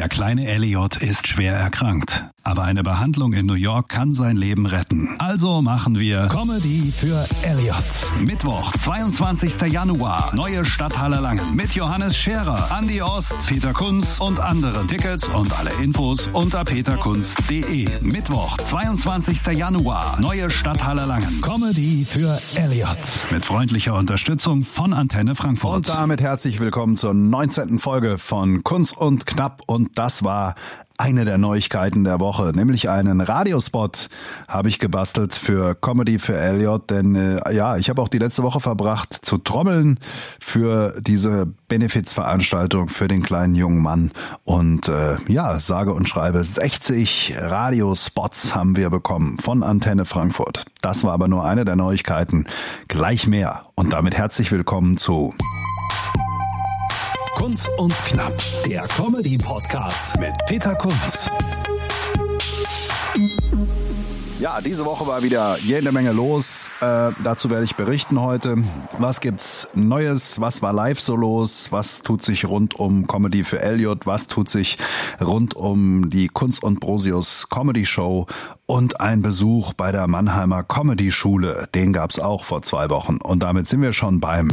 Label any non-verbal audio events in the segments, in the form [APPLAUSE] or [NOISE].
Der kleine Elliot ist schwer erkrankt. Aber eine Behandlung in New York kann sein Leben retten. Also machen wir Comedy für Elliot. Mittwoch, 22. Januar. Neue Stadthalle Langen. Mit Johannes Scherer, Andi Ost, Peter Kunz und anderen. Tickets und alle Infos unter peterkunz.de. Mittwoch, 22. Januar. Neue Stadthalle Langen. Comedy für Elliot. Mit freundlicher Unterstützung von Antenne Frankfurt. Und damit herzlich willkommen zur 19. Folge von Kunst und Knapp. Und das war eine der Neuigkeiten der Woche, nämlich einen Radiospot habe ich gebastelt für Comedy für Elliot, denn äh, ja, ich habe auch die letzte Woche verbracht zu trommeln für diese Benefizveranstaltung für den kleinen jungen Mann. Und äh, ja, sage und schreibe 60 Radiospots haben wir bekommen von Antenne Frankfurt. Das war aber nur eine der Neuigkeiten, gleich mehr. Und damit herzlich willkommen zu Kunz und Knapp, der Comedy-Podcast mit Peter Kunz. Ja, diese Woche war wieder jede Menge los. Äh, dazu werde ich berichten heute. Was gibt's Neues? Was war live so los? Was tut sich rund um Comedy für Elliot? Was tut sich rund um die Kunst und Brosius Comedy Show? Und ein Besuch bei der Mannheimer Comedy Schule. Den gab's auch vor zwei Wochen. Und damit sind wir schon beim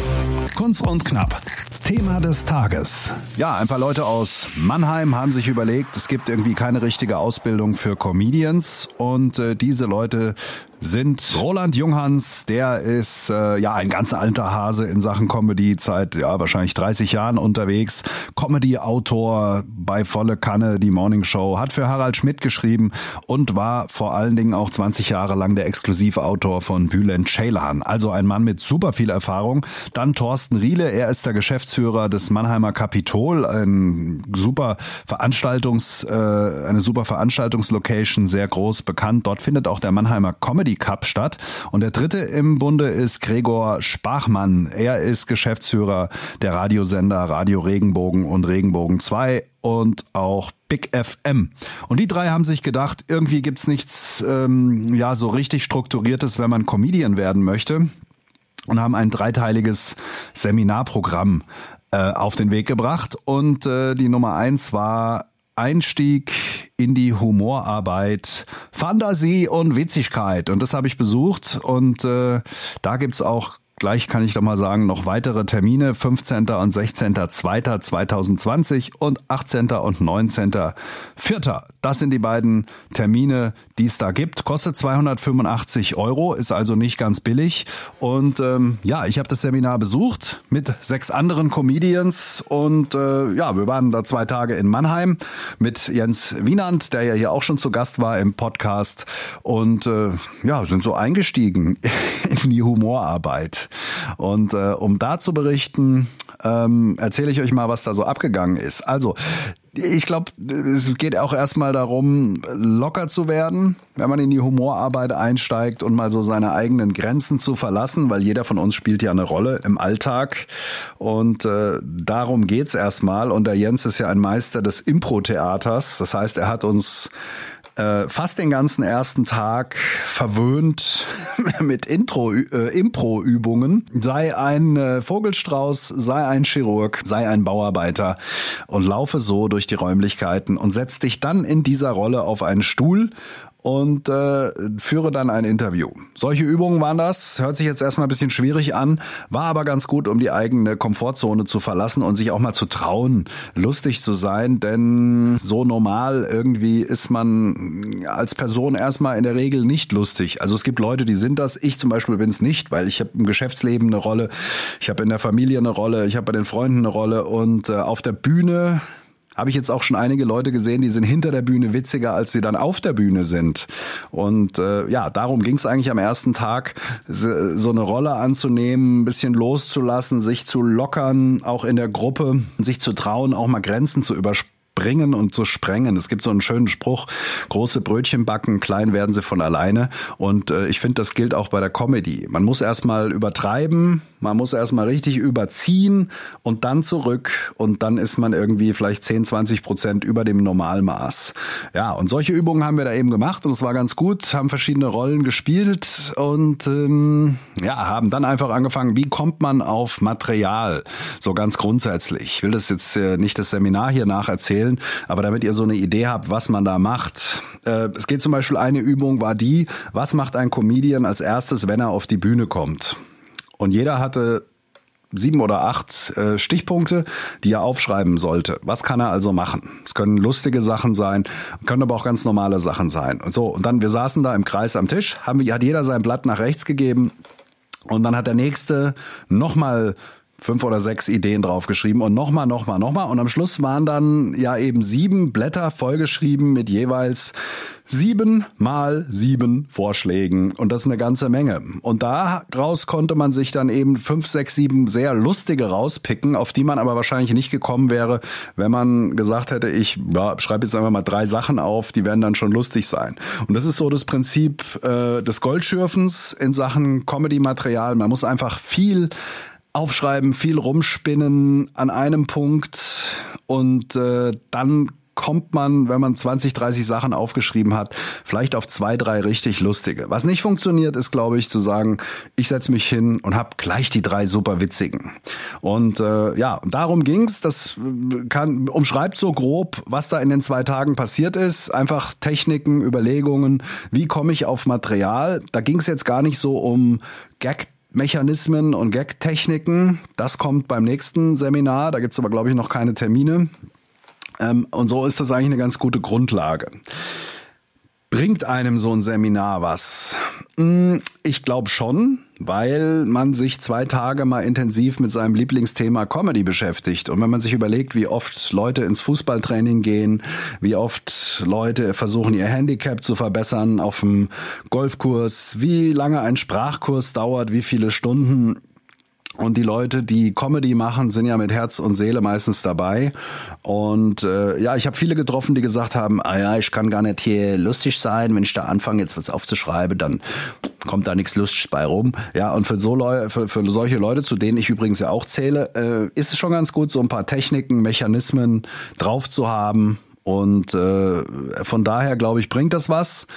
Kunst und Knapp. Thema des Tages. Ja, ein paar Leute aus Mannheim haben sich überlegt, es gibt irgendwie keine richtige Ausbildung für Comedians und äh, diese Leute sind Roland Junghans, der ist äh, ja ein ganz alter Hase in Sachen Comedy, seit ja wahrscheinlich 30 Jahren unterwegs, Comedy-Autor bei Volle Kanne, die Morning Show, hat für Harald Schmidt geschrieben und war vor allen Dingen auch 20 Jahre lang der Exklusivautor von Bülent Ceylan, also ein Mann mit super viel Erfahrung. Dann Thorsten Riele, er ist der Geschäftsführer des Mannheimer Kapitol, ein super Veranstaltungs, äh, eine super Veranstaltungslocation, sehr groß bekannt. Dort findet auch der Mannheimer Comedy Cup statt. Und der dritte im Bunde ist Gregor Spachmann. Er ist Geschäftsführer der Radiosender Radio Regenbogen und Regenbogen 2 und auch Big FM. Und die drei haben sich gedacht, irgendwie gibt's nichts ähm, ja so richtig strukturiertes, wenn man Comedian werden möchte und haben ein dreiteiliges Seminarprogramm äh, auf den Weg gebracht. Und äh, die Nummer eins war Einstieg in die Humorarbeit, Fantasie und Witzigkeit. Und das habe ich besucht und äh, da gibt's auch Gleich kann ich doch mal sagen, noch weitere Termine, 15. und 16.02.2020 und 18. und 19.04. Das sind die beiden Termine, die es da gibt. Kostet 285 Euro, ist also nicht ganz billig. Und ähm, ja, ich habe das Seminar besucht mit sechs anderen Comedians und äh, ja, wir waren da zwei Tage in Mannheim mit Jens Wienand, der ja hier auch schon zu Gast war im Podcast und äh, ja, sind so eingestiegen [LAUGHS] in die Humorarbeit. Und äh, um da zu berichten, ähm, erzähle ich euch mal, was da so abgegangen ist. Also, ich glaube, es geht auch erstmal darum, locker zu werden, wenn man in die Humorarbeit einsteigt und mal so seine eigenen Grenzen zu verlassen, weil jeder von uns spielt ja eine Rolle im Alltag. Und äh, darum geht's erstmal. Und der Jens ist ja ein Meister des Impro-Theaters. Das heißt, er hat uns äh, fast den ganzen ersten Tag verwöhnt [LAUGHS] mit Intro, äh, Impro-Übungen. Sei ein äh, Vogelstrauß, sei ein Chirurg, sei ein Bauarbeiter und laufe so durch die Räumlichkeiten und setz dich dann in dieser Rolle auf einen Stuhl und äh, führe dann ein Interview. Solche Übungen waren das. Hört sich jetzt erstmal ein bisschen schwierig an, war aber ganz gut, um die eigene Komfortzone zu verlassen und sich auch mal zu trauen, lustig zu sein. Denn so normal irgendwie ist man als Person erstmal in der Regel nicht lustig. Also es gibt Leute, die sind das. Ich zum Beispiel bin es nicht, weil ich habe im Geschäftsleben eine Rolle, ich habe in der Familie eine Rolle, ich habe bei den Freunden eine Rolle und äh, auf der Bühne habe ich jetzt auch schon einige Leute gesehen, die sind hinter der Bühne witziger, als sie dann auf der Bühne sind. Und äh, ja, darum ging es eigentlich am ersten Tag, so eine Rolle anzunehmen, ein bisschen loszulassen, sich zu lockern, auch in der Gruppe, sich zu trauen, auch mal Grenzen zu überspringen bringen und zu sprengen. Es gibt so einen schönen Spruch, große Brötchen backen, klein werden sie von alleine. Und äh, ich finde, das gilt auch bei der Comedy. Man muss erstmal übertreiben, man muss erstmal richtig überziehen und dann zurück und dann ist man irgendwie vielleicht 10, 20 Prozent über dem Normalmaß. Ja, und solche Übungen haben wir da eben gemacht und es war ganz gut, haben verschiedene Rollen gespielt und ähm, ja, haben dann einfach angefangen, wie kommt man auf Material? So ganz grundsätzlich. Ich will das jetzt äh, nicht das Seminar hier nacherzählen, erzählen, aber damit ihr so eine Idee habt, was man da macht. Äh, es geht zum Beispiel, eine Übung war die, was macht ein Comedian als erstes, wenn er auf die Bühne kommt? Und jeder hatte sieben oder acht äh, Stichpunkte, die er aufschreiben sollte. Was kann er also machen? Es können lustige Sachen sein, können aber auch ganz normale Sachen sein. Und so, und dann, wir saßen da im Kreis am Tisch, haben, hat jeder sein Blatt nach rechts gegeben und dann hat der Nächste nochmal fünf oder sechs Ideen draufgeschrieben und nochmal, nochmal, nochmal. Und am Schluss waren dann ja eben sieben Blätter vollgeschrieben mit jeweils sieben mal sieben Vorschlägen. Und das ist eine ganze Menge. Und daraus konnte man sich dann eben fünf, sechs, sieben sehr lustige rauspicken, auf die man aber wahrscheinlich nicht gekommen wäre, wenn man gesagt hätte, ich ja, schreibe jetzt einfach mal drei Sachen auf, die werden dann schon lustig sein. Und das ist so das Prinzip äh, des Goldschürfens in Sachen Comedy-Material. Man muss einfach viel aufschreiben, viel rumspinnen an einem Punkt und äh, dann kommt man, wenn man 20, 30 Sachen aufgeschrieben hat, vielleicht auf zwei, drei richtig lustige. Was nicht funktioniert, ist, glaube ich, zu sagen, ich setze mich hin und habe gleich die drei super witzigen. Und äh, ja, darum ging's. Das kann umschreibt so grob, was da in den zwei Tagen passiert ist. Einfach Techniken, Überlegungen, wie komme ich auf Material. Da ging's jetzt gar nicht so um Gag Mechanismen und Gag-Techniken. Das kommt beim nächsten Seminar. Da gibt's aber, glaube ich, noch keine Termine. Ähm, und so ist das eigentlich eine ganz gute Grundlage. Bringt einem so ein Seminar was? Hm, ich glaube schon, weil man sich zwei Tage mal intensiv mit seinem Lieblingsthema Comedy beschäftigt. Und wenn man sich überlegt, wie oft Leute ins Fußballtraining gehen, wie oft Leute versuchen, ihr Handicap zu verbessern auf dem Golfkurs, wie lange ein Sprachkurs dauert, wie viele Stunden, und die Leute, die Comedy machen, sind ja mit Herz und Seele meistens dabei. Und äh, ja, ich habe viele getroffen, die gesagt haben, ah ja, ich kann gar nicht hier lustig sein. Wenn ich da anfange, jetzt was aufzuschreiben, dann kommt da nichts Lustiges bei rum. Ja, und für so Leute, für, für solche Leute, zu denen ich übrigens ja auch zähle, äh, ist es schon ganz gut, so ein paar Techniken, Mechanismen drauf zu haben. Und äh, von daher, glaube ich, bringt das was.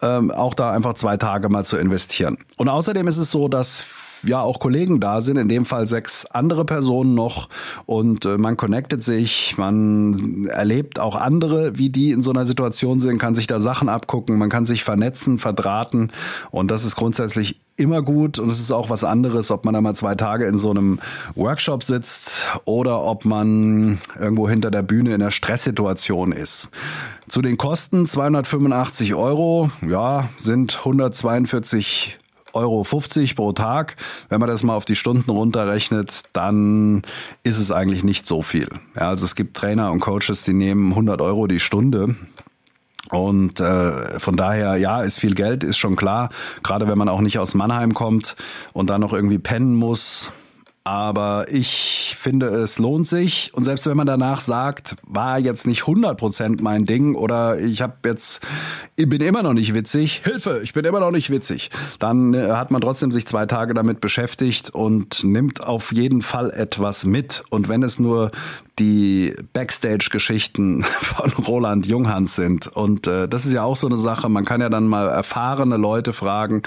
Ähm, auch da einfach zwei Tage mal zu investieren. Und außerdem ist es so, dass ja auch Kollegen da sind, in dem Fall sechs andere Personen noch. Und äh, man connectet sich, man erlebt auch andere, wie die in so einer Situation sind, kann sich da Sachen abgucken, man kann sich vernetzen, verdrahten. Und das ist grundsätzlich immer gut. Und es ist auch was anderes, ob man da mal zwei Tage in so einem Workshop sitzt oder ob man irgendwo hinter der Bühne in einer Stresssituation ist. Zu den Kosten 285 Euro, ja, sind 142 Euro 50 pro Tag. Wenn man das mal auf die Stunden runterrechnet, dann ist es eigentlich nicht so viel. Ja, also es gibt Trainer und Coaches, die nehmen 100 Euro die Stunde. Und äh, von daher, ja, ist viel Geld, ist schon klar. Gerade wenn man auch nicht aus Mannheim kommt und dann noch irgendwie pennen muss, aber ich finde, es lohnt sich. Und selbst wenn man danach sagt, war jetzt nicht 100% mein Ding oder ich habe jetzt, ich bin immer noch nicht witzig, Hilfe, ich bin immer noch nicht witzig, dann äh, hat man trotzdem sich zwei Tage damit beschäftigt und nimmt auf jeden Fall etwas mit. Und wenn es nur die Backstage-Geschichten [LAUGHS] von Roland Junghans sind. Und äh, das ist ja auch so eine Sache, man kann ja dann mal erfahrene Leute fragen,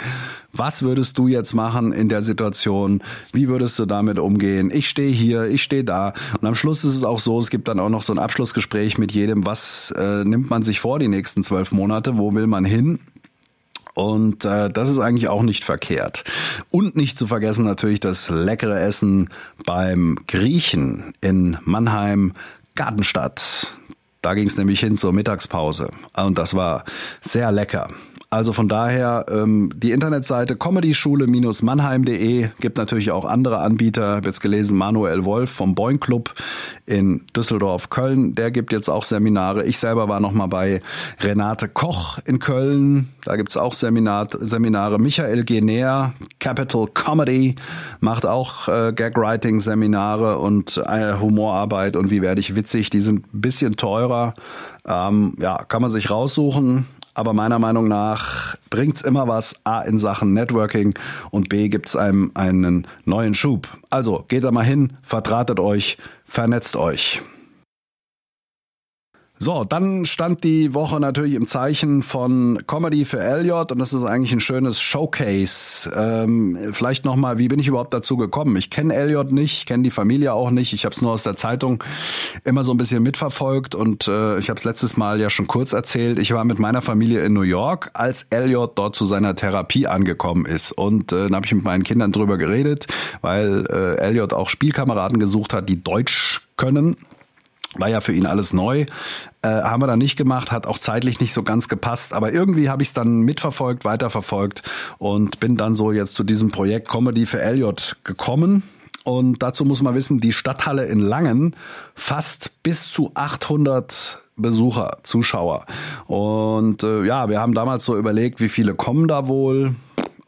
was würdest du jetzt machen in der Situation? Wie würdest du damit umgehen? Ich stehe hier, ich stehe da. Und am Schluss ist es auch so, es gibt dann auch noch so ein Abschlussgespräch mit jedem, was äh, nimmt man sich vor die nächsten zwölf Monate, wo will man hin? Und äh, das ist eigentlich auch nicht verkehrt. Und nicht zu vergessen natürlich das leckere Essen beim Griechen in Mannheim, Gartenstadt. Da ging es nämlich hin zur Mittagspause. Und das war sehr lecker. Also von daher ähm, die Internetseite comedyschule-mannheim.de gibt natürlich auch andere Anbieter. Ich habe jetzt gelesen, Manuel Wolf vom Boing Club in Düsseldorf, Köln, der gibt jetzt auch Seminare. Ich selber war noch mal bei Renate Koch in Köln. Da gibt's auch Seminar, Seminare. Michael Gener, Capital Comedy, macht auch äh, Gag-Writing-Seminare und äh, Humorarbeit und wie werde ich witzig. Die sind bisschen teurer. Ähm, ja, kann man sich raussuchen. Aber meiner Meinung nach bringt's immer was, A in Sachen Networking und B gibt's einem einen neuen Schub. Also geht da mal hin, vertratet euch, vernetzt euch. So, dann stand die Woche natürlich im Zeichen von Comedy für Elliot und das ist eigentlich ein schönes Showcase. Ähm, vielleicht nochmal, wie bin ich überhaupt dazu gekommen? Ich kenne Elliot nicht, kenne die Familie auch nicht. Ich habe es nur aus der Zeitung immer so ein bisschen mitverfolgt und äh, ich habe es letztes Mal ja schon kurz erzählt. Ich war mit meiner Familie in New York, als Elliot dort zu seiner Therapie angekommen ist und äh, dann habe ich mit meinen Kindern drüber geredet, weil äh, Elliot auch Spielkameraden gesucht hat, die Deutsch können war ja für ihn alles neu. Äh, haben wir dann nicht gemacht, hat auch zeitlich nicht so ganz gepasst, aber irgendwie habe ich es dann mitverfolgt, weiterverfolgt und bin dann so jetzt zu diesem Projekt Comedy für Elliot gekommen. Und dazu muss man wissen, die Stadthalle in Langen fast bis zu 800 Besucher, Zuschauer. Und äh, ja, wir haben damals so überlegt, wie viele kommen da wohl.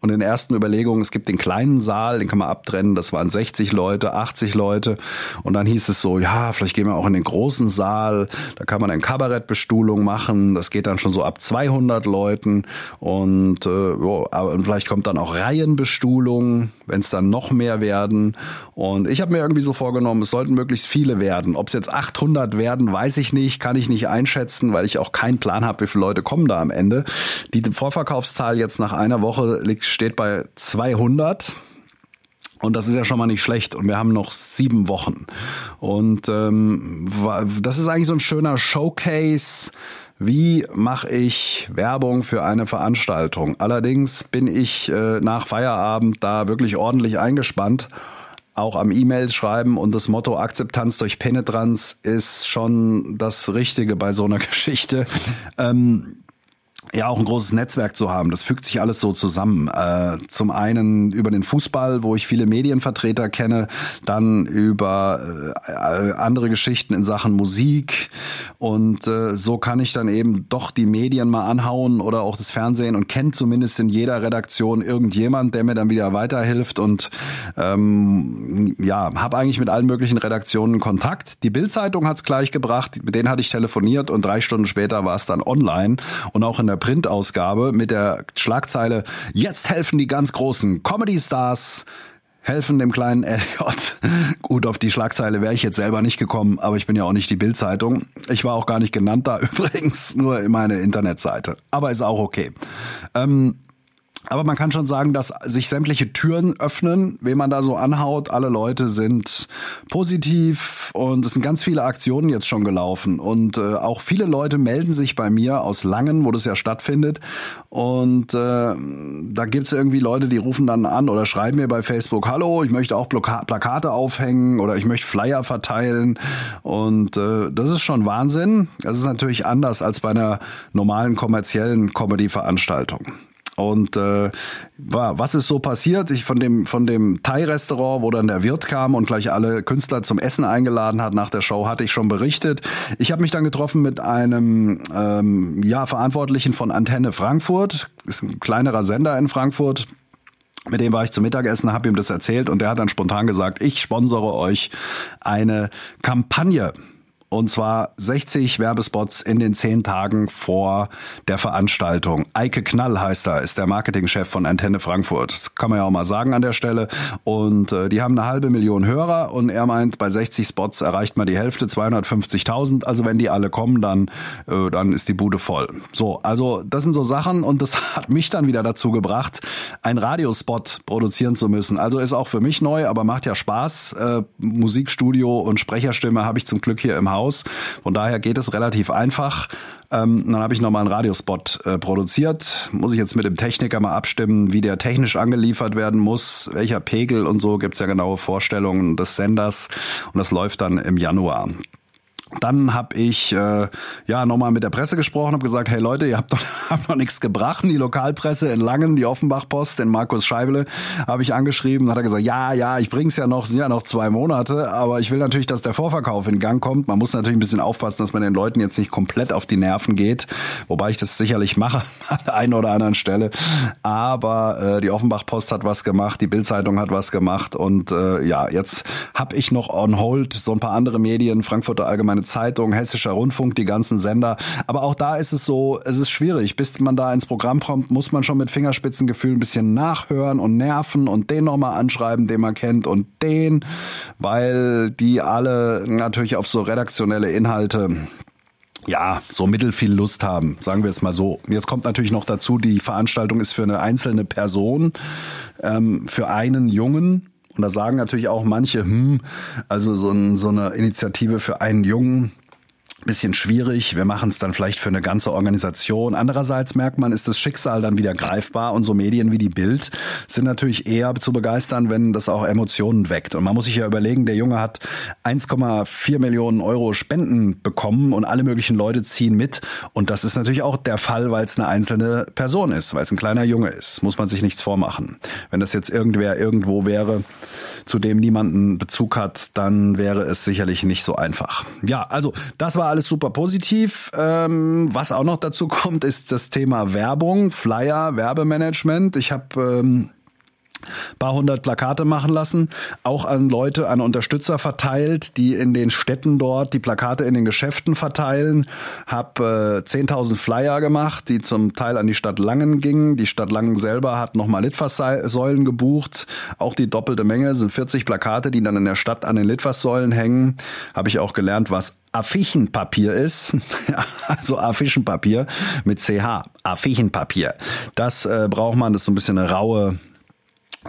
Und in ersten Überlegungen, es gibt den kleinen Saal, den kann man abtrennen, das waren 60 Leute, 80 Leute. Und dann hieß es so, ja, vielleicht gehen wir auch in den großen Saal, da kann man eine Kabarettbestuhlung machen, das geht dann schon so ab 200 Leuten. Und, äh, jo, und vielleicht kommt dann auch Reihenbestuhlung, wenn es dann noch mehr werden. Und ich habe mir irgendwie so vorgenommen, es sollten möglichst viele werden. Ob es jetzt 800 werden, weiß ich nicht, kann ich nicht einschätzen, weil ich auch keinen Plan habe, wie viele Leute kommen da am Ende. Die Vorverkaufszahl jetzt nach einer Woche liegt steht bei 200. Und das ist ja schon mal nicht schlecht. Und wir haben noch sieben Wochen. Und ähm, das ist eigentlich so ein schöner Showcase. Wie mache ich Werbung für eine Veranstaltung? Allerdings bin ich äh, nach Feierabend da wirklich ordentlich eingespannt. Auch am E-Mails schreiben und das Motto Akzeptanz durch Penetranz ist schon das Richtige bei so einer [LAUGHS] Geschichte. Ähm, ja auch ein großes Netzwerk zu haben. Das fügt sich alles so zusammen. Äh, zum einen über den Fußball, wo ich viele Medienvertreter kenne, dann über äh, andere Geschichten in Sachen Musik und äh, so kann ich dann eben doch die Medien mal anhauen oder auch das Fernsehen und kenne zumindest in jeder Redaktion irgendjemand, der mir dann wieder weiterhilft und ähm, ja, habe eigentlich mit allen möglichen Redaktionen Kontakt. Die Bildzeitung hat's gleich gebracht, mit denen hatte ich telefoniert und drei Stunden später war es dann online und auch in der Printausgabe mit der Schlagzeile Jetzt helfen die ganz großen Comedy-Stars helfen dem kleinen [LAUGHS] Elliot. Gut, auf die Schlagzeile wäre ich jetzt selber nicht gekommen, aber ich bin ja auch nicht die Bildzeitung. Ich war auch gar nicht genannt da [LAUGHS] übrigens, nur in meine Internetseite. Aber ist auch okay. Ähm, aber man kann schon sagen, dass sich sämtliche Türen öffnen, wen man da so anhaut. Alle Leute sind positiv und es sind ganz viele Aktionen jetzt schon gelaufen. Und äh, auch viele Leute melden sich bei mir aus Langen, wo das ja stattfindet. Und äh, da gibt's irgendwie Leute, die rufen dann an oder schreiben mir bei Facebook, hallo, ich möchte auch Bloka Plakate aufhängen oder ich möchte Flyer verteilen. Und äh, das ist schon Wahnsinn. Das ist natürlich anders als bei einer normalen kommerziellen Comedy-Veranstaltung. Und äh, was ist so passiert? Ich von dem von dem Thai-Restaurant, wo dann der Wirt kam und gleich alle Künstler zum Essen eingeladen hat nach der Show, hatte ich schon berichtet. Ich habe mich dann getroffen mit einem ähm, ja Verantwortlichen von Antenne Frankfurt, ist ein kleinerer Sender in Frankfurt. Mit dem war ich zum Mittagessen, habe ihm das erzählt und der hat dann spontan gesagt, ich sponsere euch eine Kampagne und zwar 60 Werbespots in den zehn Tagen vor der Veranstaltung. Eike Knall heißt er, ist der Marketingchef von Antenne Frankfurt. Das kann man ja auch mal sagen an der Stelle. Und äh, die haben eine halbe Million Hörer und er meint, bei 60 Spots erreicht man die Hälfte, 250.000. Also wenn die alle kommen, dann, äh, dann ist die Bude voll. So, also das sind so Sachen und das [LAUGHS] hat mich dann wieder dazu gebracht, ein Radiospot produzieren zu müssen. Also ist auch für mich neu, aber macht ja Spaß. Äh, Musikstudio und Sprecherstimme habe ich zum Glück hier im Haus aus. Von daher geht es relativ einfach. Ähm, dann habe ich nochmal einen Radiospot äh, produziert. Muss ich jetzt mit dem Techniker mal abstimmen, wie der technisch angeliefert werden muss, welcher Pegel und so gibt's ja genaue Vorstellungen des Senders. Und das läuft dann im Januar. Dann habe ich äh, ja nochmal mit der Presse gesprochen, habe gesagt, hey Leute, ihr habt doch, [LAUGHS] habt noch nichts gebracht. Die Lokalpresse in Langen, die Offenbach-Post, den Markus Scheibele, habe ich angeschrieben. Hat er gesagt, ja, ja, ich bring's ja noch, sind ja noch zwei Monate, aber ich will natürlich, dass der Vorverkauf in Gang kommt. Man muss natürlich ein bisschen aufpassen, dass man den Leuten jetzt nicht komplett auf die Nerven geht, wobei ich das sicherlich mache [LAUGHS] an der einen oder anderen Stelle. Aber äh, die Offenbach-Post hat was gemacht, die Bildzeitung hat was gemacht und äh, ja, jetzt habe ich noch on hold so ein paar andere Medien, Frankfurter Allgemeine Zeitung, Hessischer Rundfunk, die ganzen Sender. Aber auch da ist es so, es ist schwierig. Bis man da ins Programm kommt, muss man schon mit Fingerspitzengefühl ein bisschen nachhören und nerven und den nochmal anschreiben, den man kennt und den, weil die alle natürlich auf so redaktionelle Inhalte ja, so mittel viel Lust haben, sagen wir es mal so. Jetzt kommt natürlich noch dazu, die Veranstaltung ist für eine einzelne Person, ähm, für einen Jungen. Und da sagen natürlich auch manche, hm, also so, ein, so eine Initiative für einen Jungen, bisschen schwierig. Wir machen es dann vielleicht für eine ganze Organisation. Andererseits merkt man, ist das Schicksal dann wieder greifbar und so Medien wie die Bild sind natürlich eher zu begeistern, wenn das auch Emotionen weckt. Und man muss sich ja überlegen, der Junge hat 1,4 Millionen Euro Spenden bekommen und alle möglichen Leute ziehen mit. Und das ist natürlich auch der Fall, weil es eine einzelne Person ist, weil es ein kleiner Junge ist. Muss man sich nichts vormachen. Wenn das jetzt irgendwer irgendwo wäre, zu dem niemanden Bezug hat, dann wäre es sicherlich nicht so einfach. Ja, also das war alles super positiv. Ähm, was auch noch dazu kommt, ist das Thema Werbung, Flyer, Werbemanagement. Ich habe ähm, paar hundert Plakate machen lassen, auch an Leute, an Unterstützer verteilt, die in den Städten dort die Plakate in den Geschäften verteilen. Hab äh, 10.000 Flyer gemacht, die zum Teil an die Stadt Langen gingen. Die Stadt Langen selber hat nochmal Litfaßsäulen gebucht. Auch die doppelte Menge sind 40 Plakate, die dann in der Stadt an den Litfaßsäulen hängen. Habe ich auch gelernt, was Affichenpapier ist, [LAUGHS] also Affischenpapier mit CH, Affichenpapier. Das äh, braucht man, das ist so ein bisschen eine raue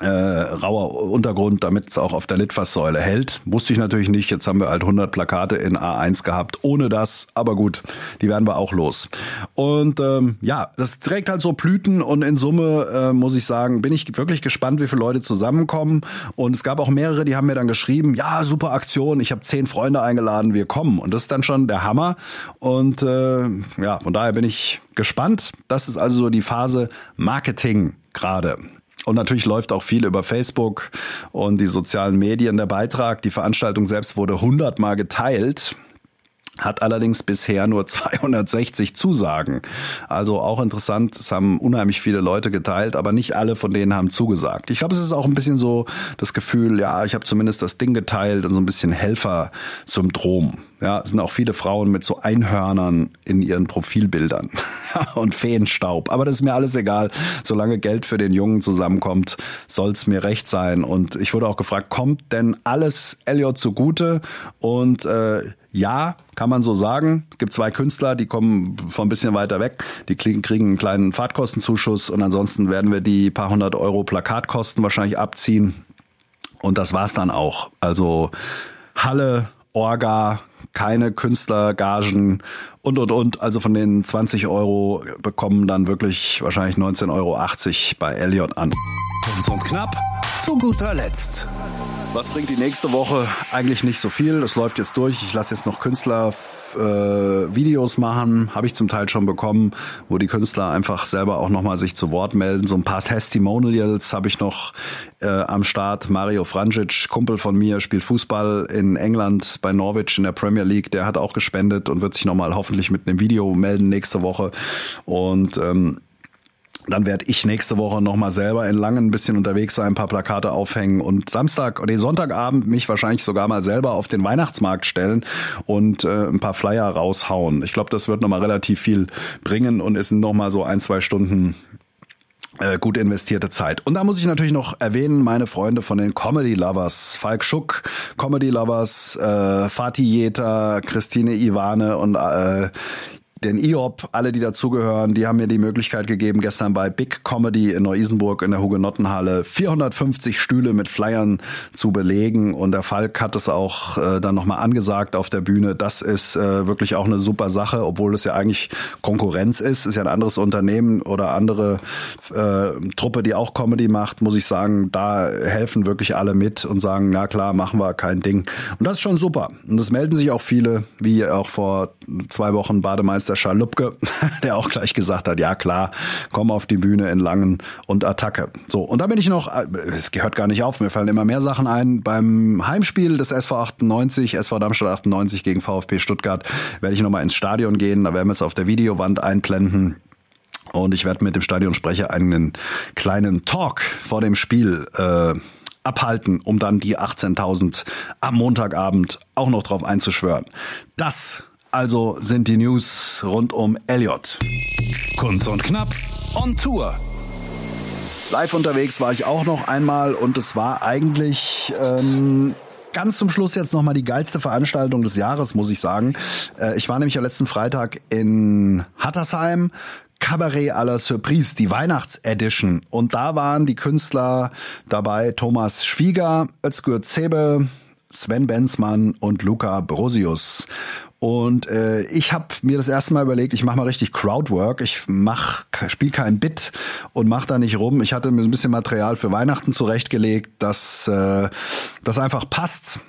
äh, rauer Untergrund, damit es auch auf der Litfaßsäule hält. Wusste ich natürlich nicht. Jetzt haben wir halt 100 Plakate in A1 gehabt, ohne das. Aber gut, die werden wir auch los. Und ähm, ja, das trägt halt so Blüten und in Summe äh, muss ich sagen, bin ich wirklich gespannt, wie viele Leute zusammenkommen. Und es gab auch mehrere, die haben mir dann geschrieben, ja, super Aktion, ich habe zehn Freunde eingeladen, wir kommen. Und das ist dann schon der Hammer. Und äh, ja, von daher bin ich gespannt. Das ist also so die Phase Marketing gerade. Und natürlich läuft auch viel über Facebook und die sozialen Medien der Beitrag. Die Veranstaltung selbst wurde hundertmal geteilt hat allerdings bisher nur [LAUGHS] 260 Zusagen. Also auch interessant, es haben unheimlich viele Leute geteilt, aber nicht alle von denen haben zugesagt. Ich glaube, es ist auch ein bisschen so das Gefühl, ja, ich habe zumindest das Ding geteilt und so ein bisschen Helfer-Syndrom. Ja, es sind auch viele Frauen mit so Einhörnern in ihren Profilbildern [LAUGHS] und Feenstaub. Aber das ist mir alles egal. Solange Geld für den Jungen zusammenkommt, soll es mir recht sein. Und ich wurde auch gefragt, kommt denn alles Elliot zugute? Und äh, ja, kann man so sagen. Es gibt zwei Künstler, die kommen von ein bisschen weiter weg. Die kriegen, einen kleinen Fahrtkostenzuschuss und ansonsten werden wir die paar hundert Euro Plakatkosten wahrscheinlich abziehen. Und das war's dann auch. Also Halle, Orga, keine Künstlergagen und, und, und. Also von den 20 Euro bekommen dann wirklich wahrscheinlich 19,80 Euro bei Elliot an. Kurz und knapp, zu guter Letzt. Was bringt die nächste Woche? Eigentlich nicht so viel. Das läuft jetzt durch. Ich lasse jetzt noch Künstler äh, Videos machen, habe ich zum Teil schon bekommen, wo die Künstler einfach selber auch nochmal sich zu Wort melden. So ein paar Testimonials habe ich noch äh, am Start. Mario Franjic, Kumpel von mir, spielt Fußball in England bei Norwich in der Premier League. Der hat auch gespendet und wird sich nochmal hoffentlich mit einem Video melden nächste Woche. Und ähm, dann werde ich nächste Woche nochmal selber in Langen ein bisschen unterwegs sein, ein paar Plakate aufhängen und Samstag oder Sonntagabend mich wahrscheinlich sogar mal selber auf den Weihnachtsmarkt stellen und äh, ein paar Flyer raushauen. Ich glaube, das wird nochmal relativ viel bringen und ist nochmal so ein, zwei Stunden äh, gut investierte Zeit. Und da muss ich natürlich noch erwähnen, meine Freunde von den Comedy Lovers, Falk Schuck, Comedy Lovers, äh, Fatih Jeter, Christine Iwane und äh, den IOP, alle, die dazugehören, die haben mir die Möglichkeit gegeben, gestern bei Big Comedy in Neu-Isenburg in der Hugenottenhalle 450 Stühle mit Flyern zu belegen. Und der Falk hat es auch äh, dann nochmal angesagt auf der Bühne. Das ist äh, wirklich auch eine super Sache, obwohl es ja eigentlich Konkurrenz ist. Ist ja ein anderes Unternehmen oder andere äh, Truppe, die auch Comedy macht, muss ich sagen, da helfen wirklich alle mit und sagen, na klar, machen wir kein Ding. Und das ist schon super. Und es melden sich auch viele, wie auch vor zwei Wochen Bademeister Meister Schalupke, [LAUGHS] der auch gleich gesagt hat, ja klar, komm auf die Bühne in Langen und Attacke. So, und da bin ich noch, äh, es gehört gar nicht auf, mir fallen immer mehr Sachen ein. Beim Heimspiel des SV 98, SV Darmstadt 98 gegen VfB Stuttgart, werde ich nochmal ins Stadion gehen, da werden wir es auf der Videowand einblenden. Und ich werde mit dem Stadionsprecher einen kleinen Talk vor dem Spiel äh, abhalten, um dann die 18.000 am Montagabend auch noch drauf einzuschwören. Das also sind die News rund um Elliot. Kunst und Knapp on Tour. Live unterwegs war ich auch noch einmal und es war eigentlich ähm, ganz zum Schluss jetzt nochmal die geilste Veranstaltung des Jahres, muss ich sagen. Äh, ich war nämlich am letzten Freitag in Hattersheim. Cabaret à la Surprise, die Weihnachtsedition. Und da waren die Künstler dabei Thomas Schwieger, Özgür Zebe, Sven Benzmann und Luca Brosius. Und äh, ich habe mir das erste Mal überlegt, ich mache mal richtig Crowdwork. Ich mach, spiele kein Bit und mach da nicht rum. Ich hatte mir ein bisschen Material für Weihnachten zurechtgelegt, dass äh, das einfach passt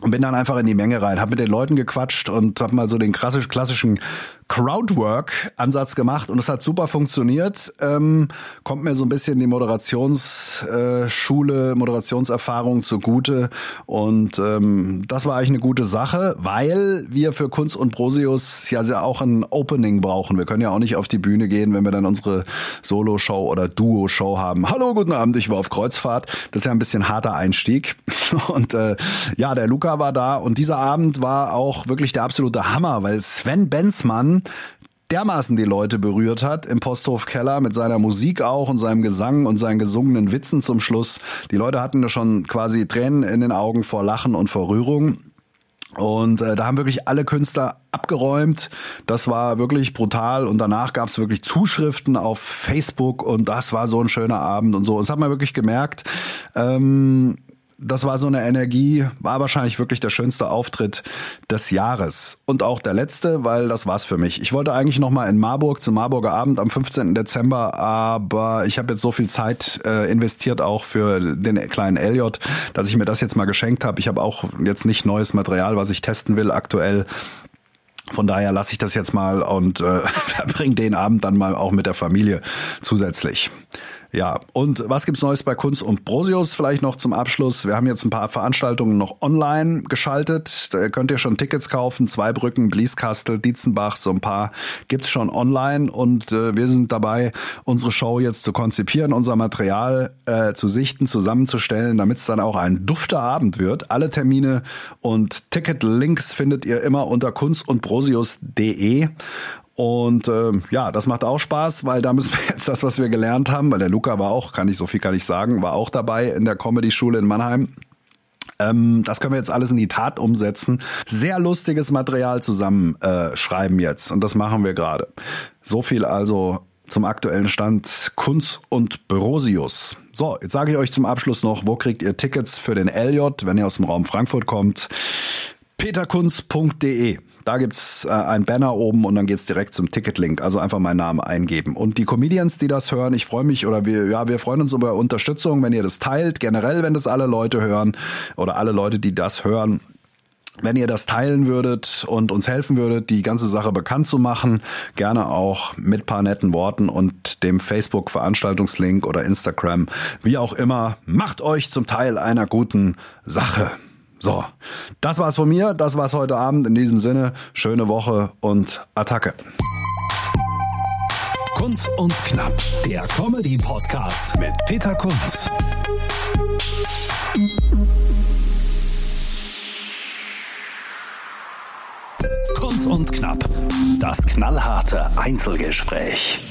und bin dann einfach in die Menge rein, habe mit den Leuten gequatscht und habe mal so den klassisch, klassischen Crowdwork-Ansatz gemacht und es hat super funktioniert. Ähm, kommt mir so ein bisschen die Moderationsschule, äh, Moderationserfahrung zugute und ähm, das war eigentlich eine gute Sache, weil wir für Kunst und Brosius ja auch ein Opening brauchen. Wir können ja auch nicht auf die Bühne gehen, wenn wir dann unsere Solo-Show oder Duo-Show haben. Hallo, guten Abend, ich war auf Kreuzfahrt. Das ist ja ein bisschen harter Einstieg [LAUGHS] und äh, ja, der Luca war da und dieser Abend war auch wirklich der absolute Hammer, weil Sven Benzmann dermaßen die Leute berührt hat im Posthof Keller mit seiner Musik auch und seinem Gesang und seinen gesungenen Witzen zum Schluss. Die Leute hatten da schon quasi Tränen in den Augen vor Lachen und vor Rührung. Und äh, da haben wirklich alle Künstler abgeräumt. Das war wirklich brutal. Und danach gab es wirklich Zuschriften auf Facebook und das war so ein schöner Abend und so. Und das hat man wirklich gemerkt. Ähm, das war so eine Energie, war wahrscheinlich wirklich der schönste Auftritt des Jahres. Und auch der letzte, weil das war's für mich. Ich wollte eigentlich noch mal in Marburg zum Marburger Abend am 15. Dezember, aber ich habe jetzt so viel Zeit äh, investiert auch für den kleinen Elliot, dass ich mir das jetzt mal geschenkt habe. Ich habe auch jetzt nicht neues Material, was ich testen will aktuell. Von daher lasse ich das jetzt mal und äh, [LAUGHS] verbringe den Abend dann mal auch mit der Familie zusätzlich. Ja, und was gibt's Neues bei Kunst und Brosius? Vielleicht noch zum Abschluss. Wir haben jetzt ein paar Veranstaltungen noch online geschaltet. Da könnt ihr schon Tickets kaufen. Zweibrücken, Blieskastel, Dietzenbach, so ein paar gibt's schon online. Und äh, wir sind dabei, unsere Show jetzt zu konzipieren, unser Material äh, zu sichten, zusammenzustellen, damit es dann auch ein dufter Abend wird. Alle Termine und Ticketlinks findet ihr immer unter kunst und äh, ja, das macht auch Spaß, weil da müssen wir [LAUGHS] jetzt das, was wir gelernt haben, weil der Luca war auch, kann ich so viel kann ich sagen, war auch dabei in der Comedy-Schule in Mannheim. Ähm, das können wir jetzt alles in die Tat umsetzen. Sehr lustiges Material zusammenschreiben äh, jetzt und das machen wir gerade. So viel also zum aktuellen Stand Kunz und Brosius. So, jetzt sage ich euch zum Abschluss noch, wo kriegt ihr Tickets für den Elliot, wenn ihr aus dem Raum Frankfurt kommt? peterkunz.de. Da gibt's äh, ein Banner oben und dann geht's direkt zum Ticketlink. Also einfach meinen Namen eingeben. Und die Comedians, die das hören, ich freue mich oder wir, ja, wir freuen uns über Unterstützung, wenn ihr das teilt. Generell, wenn das alle Leute hören oder alle Leute, die das hören. Wenn ihr das teilen würdet und uns helfen würdet, die ganze Sache bekannt zu machen, gerne auch mit paar netten Worten und dem Facebook-Veranstaltungslink oder Instagram, wie auch immer, macht euch zum Teil einer guten Sache. So, das war's von mir, das war's heute Abend. In diesem Sinne, schöne Woche und Attacke. Kunz und Knapp, der Comedy-Podcast mit Peter Kunz. Kunz und Knapp, das knallharte Einzelgespräch.